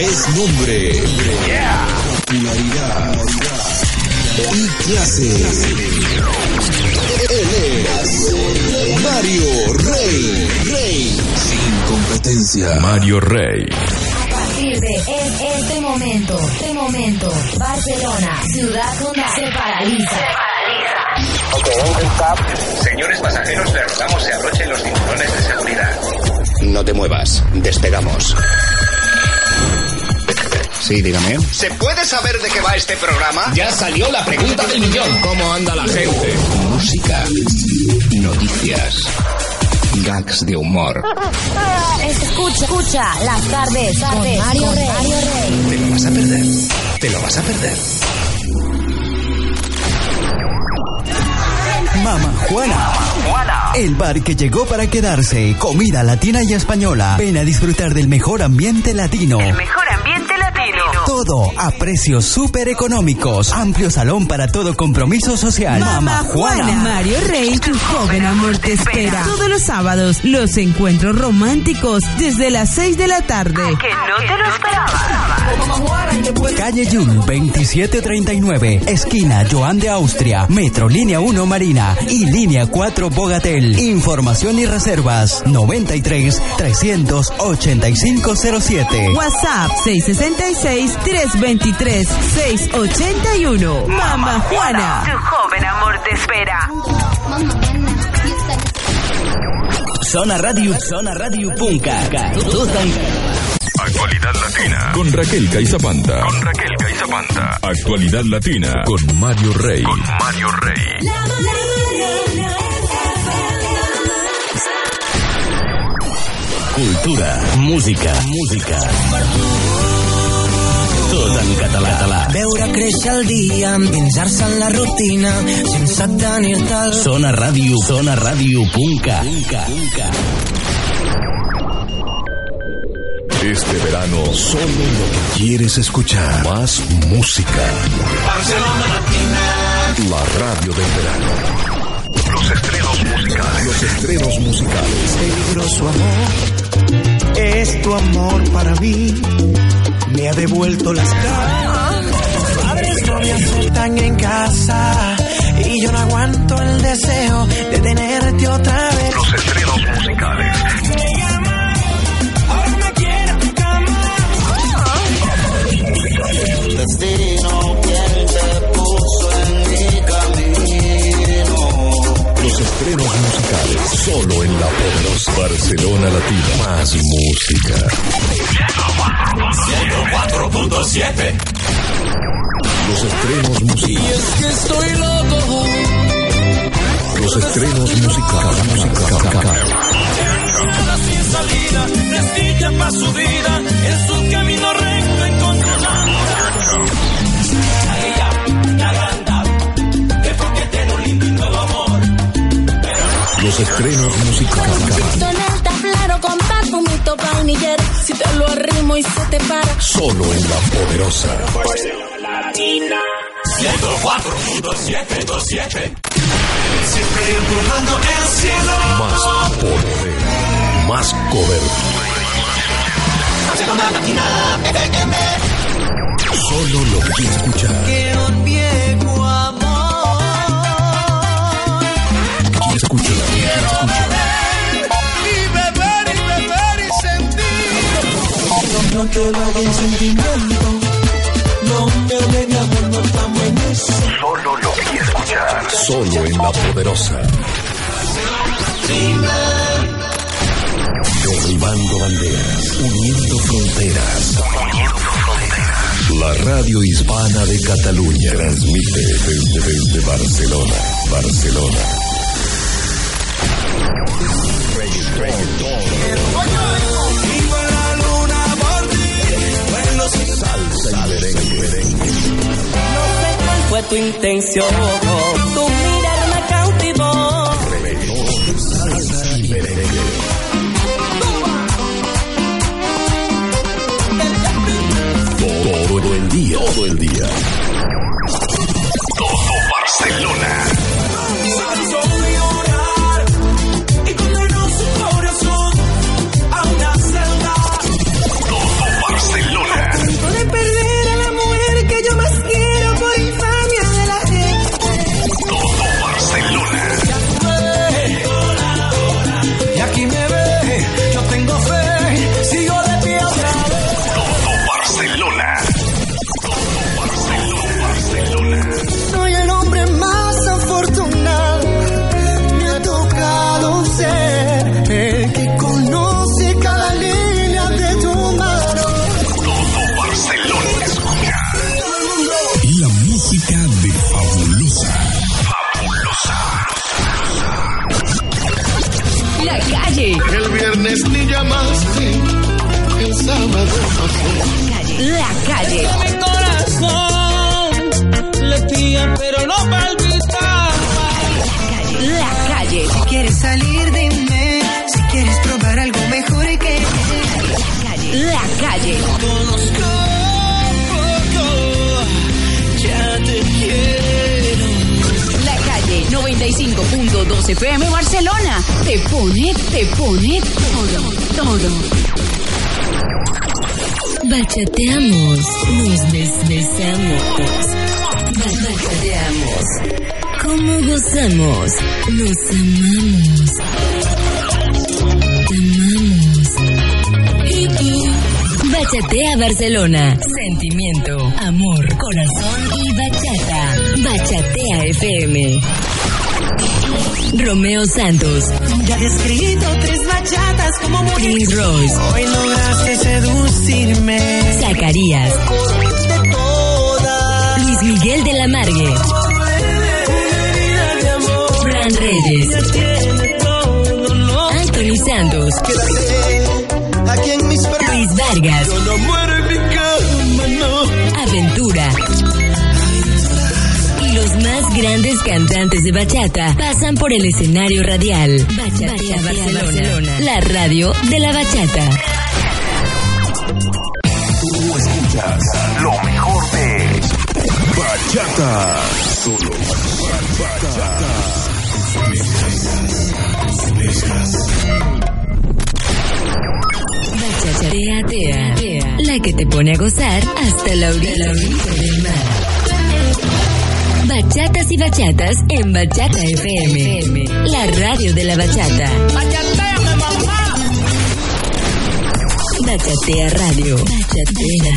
es nombre, popularidad y clase. Él es Mario Rey. Rey. Sin competencia. Mario Rey. A partir de es- este momento, este momento, Barcelona, ciudad condal, se paraliza. Señores pasajeros, les rogamos se abrochen los cinturones de seguridad. No te muevas, despegamos. Sí, dígame. ¿Se puede saber de qué va este programa? Ya salió la pregunta del millón. ¿Cómo anda la gente? Música, noticias, gags de humor. Escucha, escucha, las tardes, con Mario Rey. Mario Rey. Te lo vas a perder. Te lo vas a perder. Mama Juana. El bar que llegó para quedarse. Comida latina y española. Ven a disfrutar del mejor ambiente latino. Mejor ambiente latino. Todo a precios súper económicos. Amplio salón para todo compromiso social. Mama Juana. Mario Rey, tu joven amor te espera. Todos los sábados, los encuentros románticos desde las 6 de la tarde. Que no te lo esperaba. Calle Yul 2739, esquina Joan de Austria, Metro Línea 1 Marina y Línea 4 Bogatel. Información y reservas 93 385 07. WhatsApp 666-323-681. Mamá Juana. Tu joven amor te espera. Zona Radio, Zona Radio Punca. Actualidad Latina. Con Raquel Caizapanta. Con Raquel Caizapanta. Actualidad Latina. Con Mario Rey. Con Mario Rey. Cultura, música, música. Tot en català. català. Veure créixer el dia, endinsar-se en la rutina, sense tenir-te al... Zona Radio, Zona Radio Punca. Este verano, solo lo que quieres escuchar. Más música. La radio del verano. Los estrenos musicales. Los estrenos musicales. Peligroso amor, es tu amor para mí, me ha devuelto las ganas. No me aceptan en casa y yo no aguanto el deseo de tenerte otra vez. Los estrenos musicales. Ahora me quiere tu cama. Destino, quien Solo en la poderosa Barcelona Latina. Más música. 104.7. Los estrenos musicales. que estoy loco. Los estrenos musicales. musicales. sin salida, desdicha para su vida, en su camino recto encontrará. Estrenos musicales. En el tablero con perfumito vainillero. Si te lo arrimo y se te para. Solo en la poderosa. 104.727 Siempre empujando el cielo. Más poder. Más cobertura. Solo lo que escuchar. Que Quieres escuchar. Y beber y beber y sentir. No te en sentimiento. No me amor, no estamos en eso. Solo lo que escuchar. Solo en la poderosa. Derribando banderas. Uniendo fronteras. La radio hispana de Cataluña transmite desde, desde Barcelona. Barcelona. Salsa y fue tu intención. Ya te quiero. La calle 95.2 FM Barcelona. Te pone, te pone todo, todo. Bachateamos, nos desbesamos. Bachateamos. ¿Cómo gozamos? Nos amamos. Bachatea Barcelona. Sentimiento, amor, corazón y bachata. Bachatea FM. Romeo Santos, Ya he escrito tres bachatas como morir. Prince Royce, Hoy lograste seducirme. Zacarías, De toda. Luis Miguel de la Margue. Fran Reyes. Anthony Santos, Quédate aquí en mis brazos. Luis Vargas, Yo no muero en mi cama, no. Aventura. Y los más grandes cantantes de bachata pasan por el escenario radial. Bachatea Barcelona, la radio de la bachata. Tú escuchas lo mejor de Bachata. Solo Bachata. Bachatea Tea, la que te pone a gozar hasta la orilla del mar. Bachatas y bachatas en Bachata FM, la radio de la bachata. Bachatea Radio. Bachatea.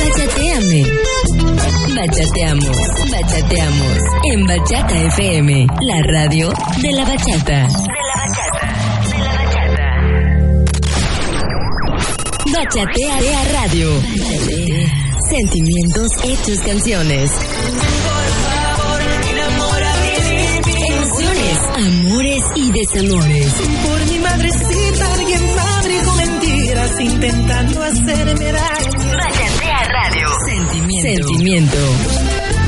Bachateame. Bachateamos. Bachateamos. En Bachata FM. La radio. De la bachata. Bachatea Radio. Sentimientos hechos canciones. Emociones, amores y desamores. Por mi madrecita, alguien fabricó mentiras intentando hacerme daño. Bachatea Radio. Sentimiento. Sentimiento.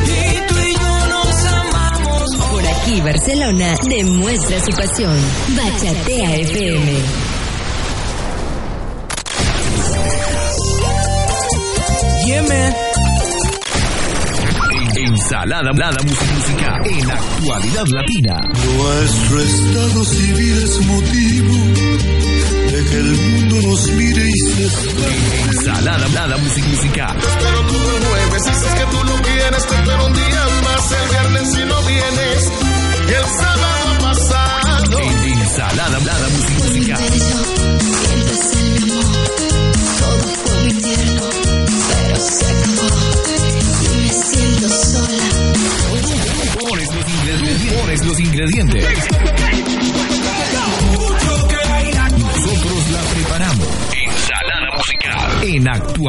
Y tú y yo nos amamos. Por aquí Barcelona demuestra su pasión. Bachatea FM. Ensalada Nada Música en actualidad latina. Nuestro estado civil es motivo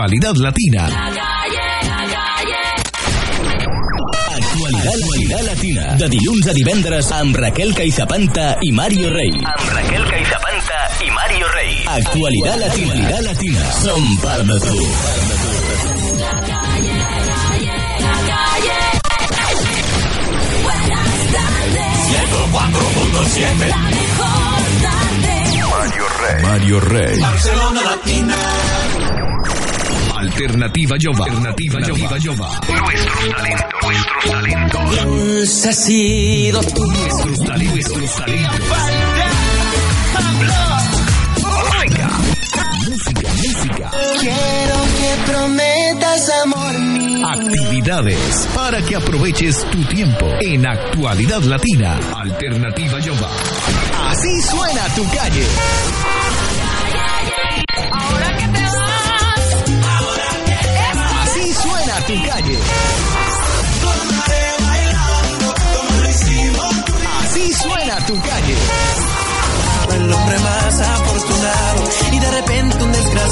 actualidad latina. Actualidad, actualidad latina. De dilluns a divendres amb Raquel Caizapanta i Mario Rey. Amb Raquel Caizapanta i Mario Rey. Actualidad latina. Actualidad latina. Som part de tu. Mario Rey. Mario Rey. Barcelona Latina. Alternativa Jova. Alternativa Jova. Nuestros talentos, nuestros talentos. Dulce ha sido tu Nuestros talentos. Nuestros talentos. Música. Música, música. Quiero que prometas amor mío. Actividades para que aproveches tu tiempo en actualidad latina. Alternativa Jova. Así suena tu calle.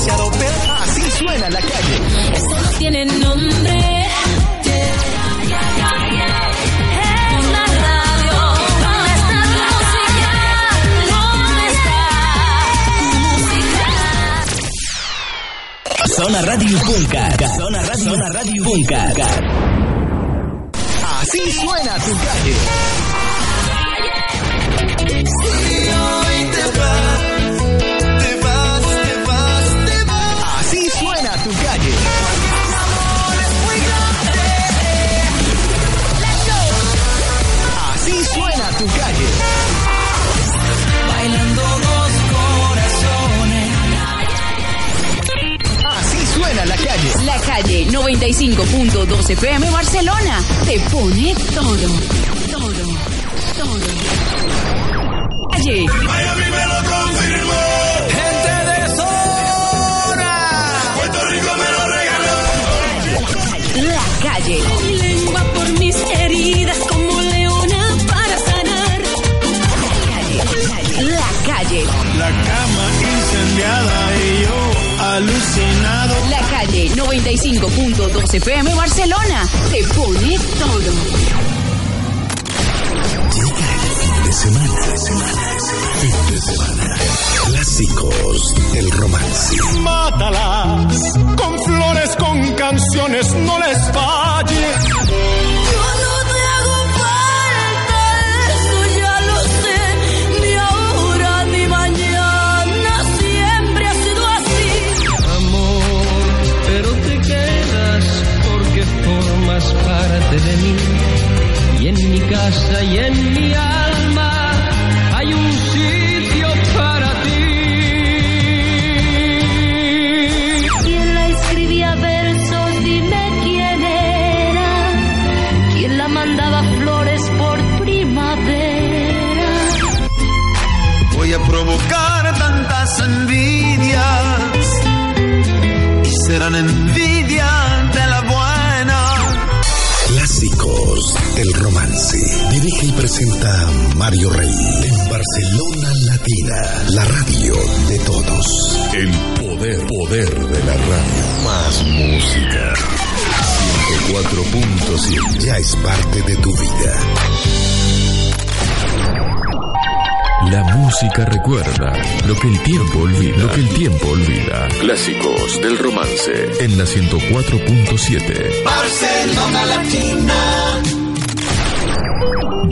demasiado pero así suena la calle. Esto no tiene nombre. Yeah, yeah, yeah, Zona Radio Punca. Zona Radio, Zona Radio Punca. Así suena tu calle. Calle. La calle 95.2 FM Barcelona te pone todo, 95.2 FM Barcelona te pone todo. de semana, de semana, fin de semana. Clásicos del romance. Mátalas con flores, con canciones, no les falles. Casa y en mi alma hay un sitio para ti. ¿Quién la escribía versos? Dime quién era. ¿Quién la mandaba flores por primavera? Voy a provocar tantas envidias y serán envidia del romance. Dirige y presenta Mario Rey en Barcelona Latina, la radio de todos. El poder, poder de la radio. Más música. 104.7 ya es parte de tu vida. La música recuerda lo que el tiempo olvida. Lo que el tiempo olvida. Clásicos del romance en la 104.7. Barcelona Latina.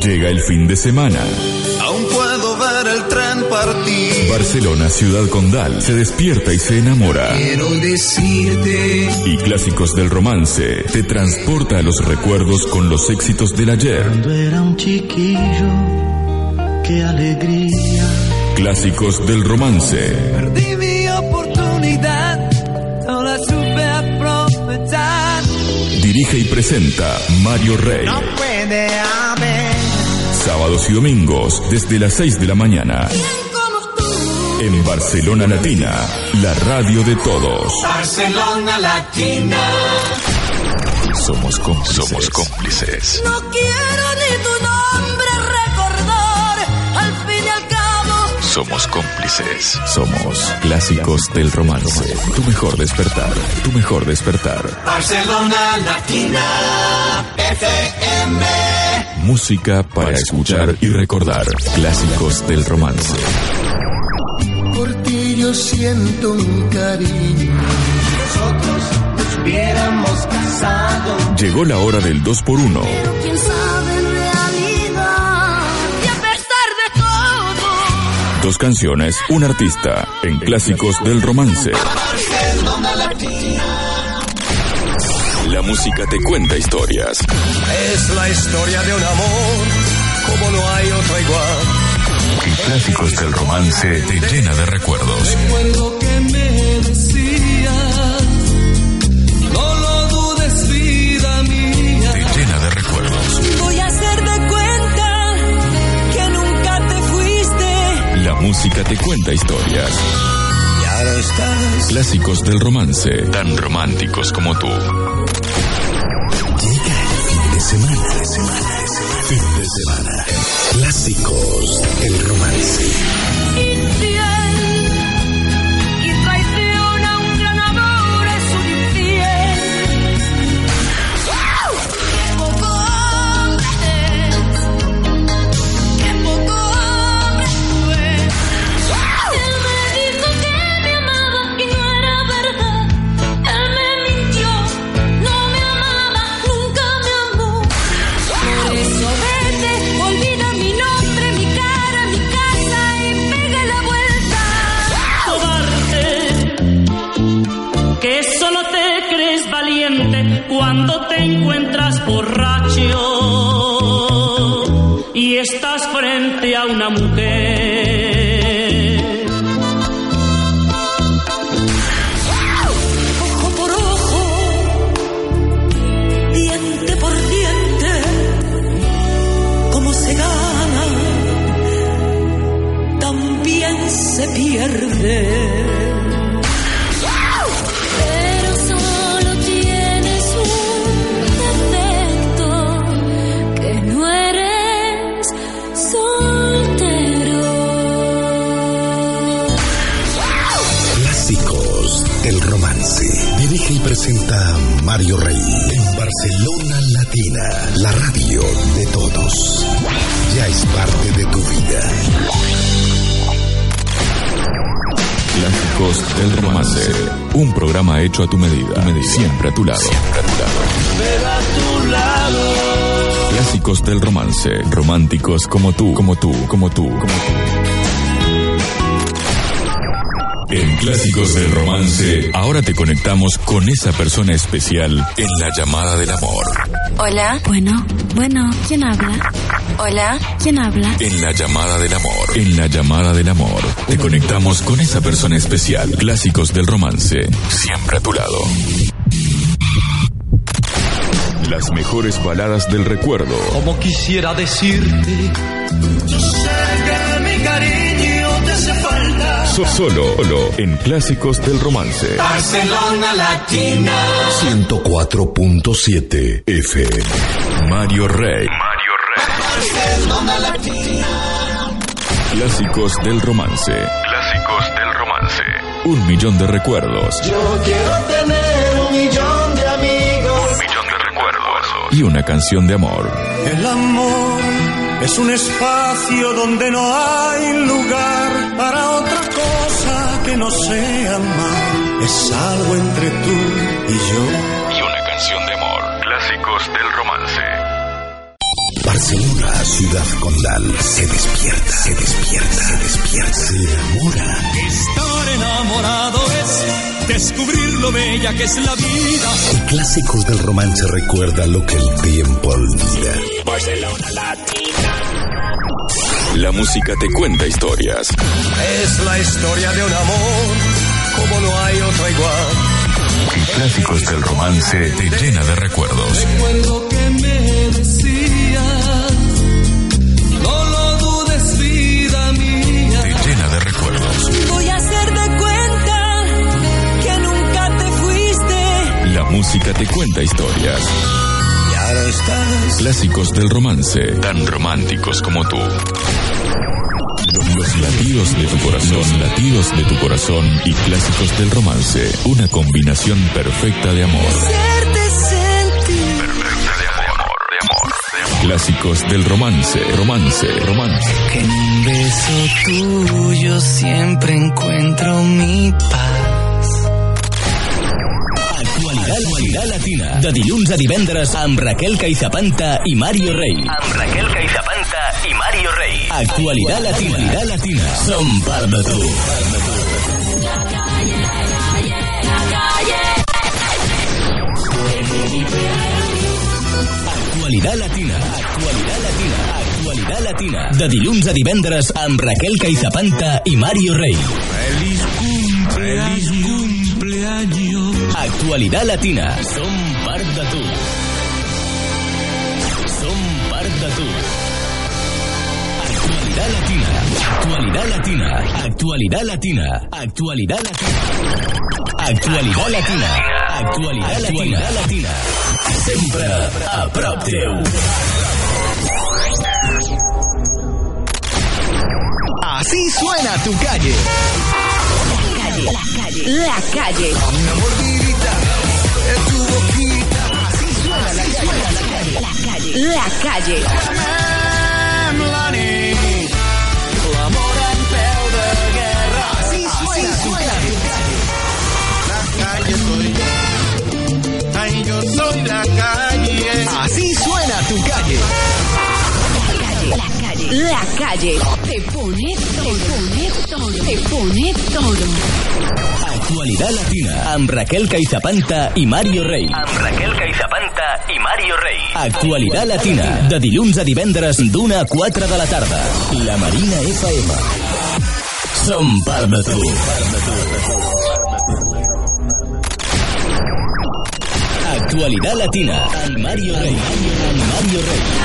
Llega el fin de semana. Aún puedo ver el tren partir. Barcelona Ciudad Condal se despierta y se enamora. Quiero decirte. Y Clásicos del romance te transporta a los recuerdos con los éxitos del ayer. Cuando era un chiquillo, qué alegría. Clásicos del romance. Perdí mi oportunidad. No la supe aprovechar. Dirige y presenta Mario Rey. No puede. Sábados y domingos desde las 6 de la mañana. En Barcelona Latina, la radio de todos. Barcelona Latina. Somos cómplices. Somos cómplices. No quiero ni tu somos cómplices. Somos clásicos del romance. Tu mejor despertar. Tu mejor despertar. Barcelona Latina FM. Música para escuchar y recordar. Clásicos del romance. Por ti yo siento un cariño. Nosotros nos hubiéramos casado. Llegó la hora del 2 por 1 Dos canciones, un artista. En Clásicos del romance. La música te cuenta historias. Es la historia de un amor como no hay otro igual. Y Clásicos del romance te llena de recuerdos. Recuerdo que me decías. Música te cuenta historias. No estás. Clásicos del romance, tan románticos como tú. Llega el fin de semana, de semana, de semana. Fin de semana. Clásicos del romance. Infiel. Encuentras borracho y estás frente a una mujer. Del romance. Dirige y presenta Mario Rey en Barcelona Latina, la radio de todos. Ya es parte de tu vida. Clásicos del romance. Un programa hecho a tu medida. Siempre a tu lado. Siempre a tu lado. Clásicos del romance. Románticos como tú, como tú, como tú, como tú. En Clásicos del Romance, ahora te conectamos con esa persona especial en la llamada del amor. Hola. Bueno, bueno, ¿quién habla? Hola. ¿Quién habla? En la llamada del amor. En la llamada del amor. Te conectamos con esa persona especial. Clásicos del romance. Siempre a tu lado. Las mejores baladas del recuerdo. Como quisiera decirte, solo, solo en Clásicos del Romance. Barcelona Latina. 104.7 FM. Mario Rey. Barcelona Latina. Clásicos del Romance. Clásicos del Romance. Un millón de recuerdos. Yo quiero tener un millón de amigos. millón de recuerdos. Y una canción de amor. El amor es un espacio donde no hay lugar para otra cosa que no sea amar. Es algo entre tú y yo. Y una canción de amor. Clásicos del Romance. Barcelona, ciudad condal, se despierta, se despierta, se despierta, se enamora. Estar enamorado es descubrir lo bella que es la vida. Y Clásicos del Romance recuerda lo que el tiempo olvida. Barcelona Latina. La música te cuenta historias. Es la historia de un amor como no hay otro igual. Y Clásicos del Romance te llena de recuerdos. Recuerdo que me decías, música te cuenta historias. Estás. Clásicos del romance, tan románticos como tú. Los latidos de tu corazón, los latidos de tu corazón y clásicos del romance, una combinación perfecta de amor. Hacerte sentir. Clásicos del romance, romance, romance. Que en un beso tuyo siempre encuentro mi paz. Actualitat latina. De dilluns a divendres amb Raquel Caizapanta i Mario Rey. Amb Raquel Caizapanta i Mario Rey. Actualitat latina. Actualitat latina. Som part de tu. Actualitat latina. Actualitat latina. Actualitat latina. De dilluns a divendres amb Raquel Caizapanta i Mario Rey. Feliz cumpleaños. Feliz Actualitat latina. Som part de tu. Som part de tu. Actualidad latina. Actualidad latina. Actualidad latina. Actualidad latina. Actualidad latina. Actualidad latina. latina. Sempre a prop teu. Así suena tu calle. La calle. La calle. Así suena la calle. La calle. La calle. En peu de guerra. Así suena tu calle. La calle soy. Ay, yo soy la calle. Así suena tu calle. La calle. La calle. Te pone, te pone todo. te pone todo. Actualidad Latina amb Raquel Caizapanta i Mario Rey. Amb Raquel Caizapanta i Mario Rey. Actualitat Latina, de dilluns a divendres d'una a 4 de la tarda. La Marina FM. Som part de tu. Actualidad Latina amb Mario Rey. Amb Mario Rey.